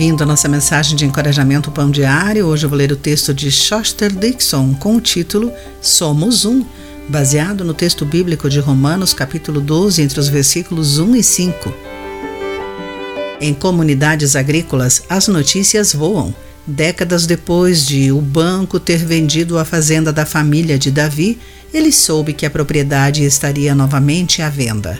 Bem-vindo à nossa mensagem de encorajamento Pão Diário. Hoje eu vou ler o texto de Shoster Dixon com o título Somos Um, baseado no texto bíblico de Romanos, capítulo 12, entre os versículos 1 e 5. Em comunidades agrícolas, as notícias voam. Décadas depois de o banco ter vendido a fazenda da família de Davi, ele soube que a propriedade estaria novamente à venda.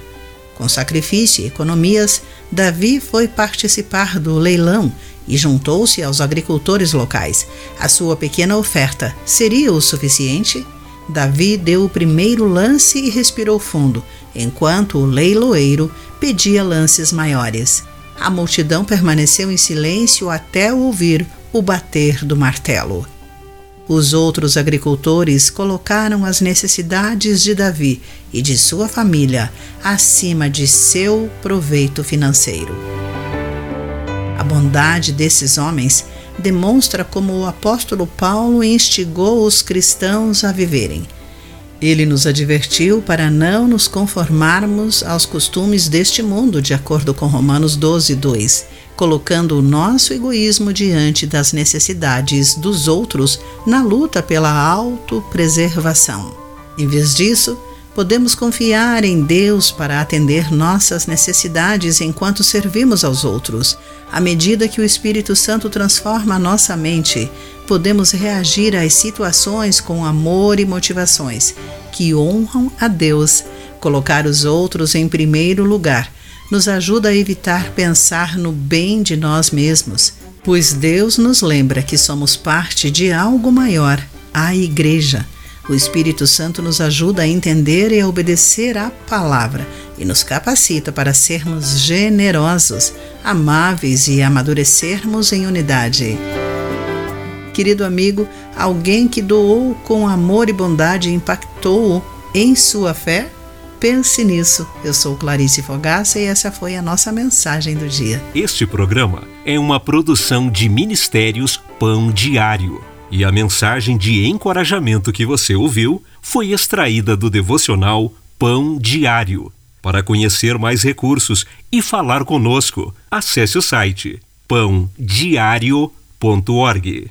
Com sacrifício e economias, Davi foi participar do leilão e juntou-se aos agricultores locais. A sua pequena oferta seria o suficiente? Davi deu o primeiro lance e respirou fundo, enquanto o leiloeiro pedia lances maiores. A multidão permaneceu em silêncio até ouvir o bater do martelo. Os outros agricultores colocaram as necessidades de Davi e de sua família acima de seu proveito financeiro. A bondade desses homens demonstra como o apóstolo Paulo instigou os cristãos a viverem. Ele nos advertiu para não nos conformarmos aos costumes deste mundo, de acordo com Romanos 12, 2 colocando o nosso egoísmo diante das necessidades dos outros na luta pela autopreservação. Em vez disso, podemos confiar em Deus para atender nossas necessidades enquanto servimos aos outros. À medida que o Espírito Santo transforma nossa mente, podemos reagir às situações com amor e motivações que honram a Deus, colocar os outros em primeiro lugar nos ajuda a evitar pensar no bem de nós mesmos, pois Deus nos lembra que somos parte de algo maior, a Igreja. O Espírito Santo nos ajuda a entender e a obedecer à palavra e nos capacita para sermos generosos, amáveis e amadurecermos em unidade. Querido amigo, alguém que doou com amor e bondade impactou em sua fé? Pense nisso. Eu sou Clarice Fogaça e essa foi a nossa mensagem do dia. Este programa é uma produção de Ministérios Pão Diário. E a mensagem de encorajamento que você ouviu foi extraída do devocional Pão Diário. Para conhecer mais recursos e falar conosco, acesse o site pãodiario.org.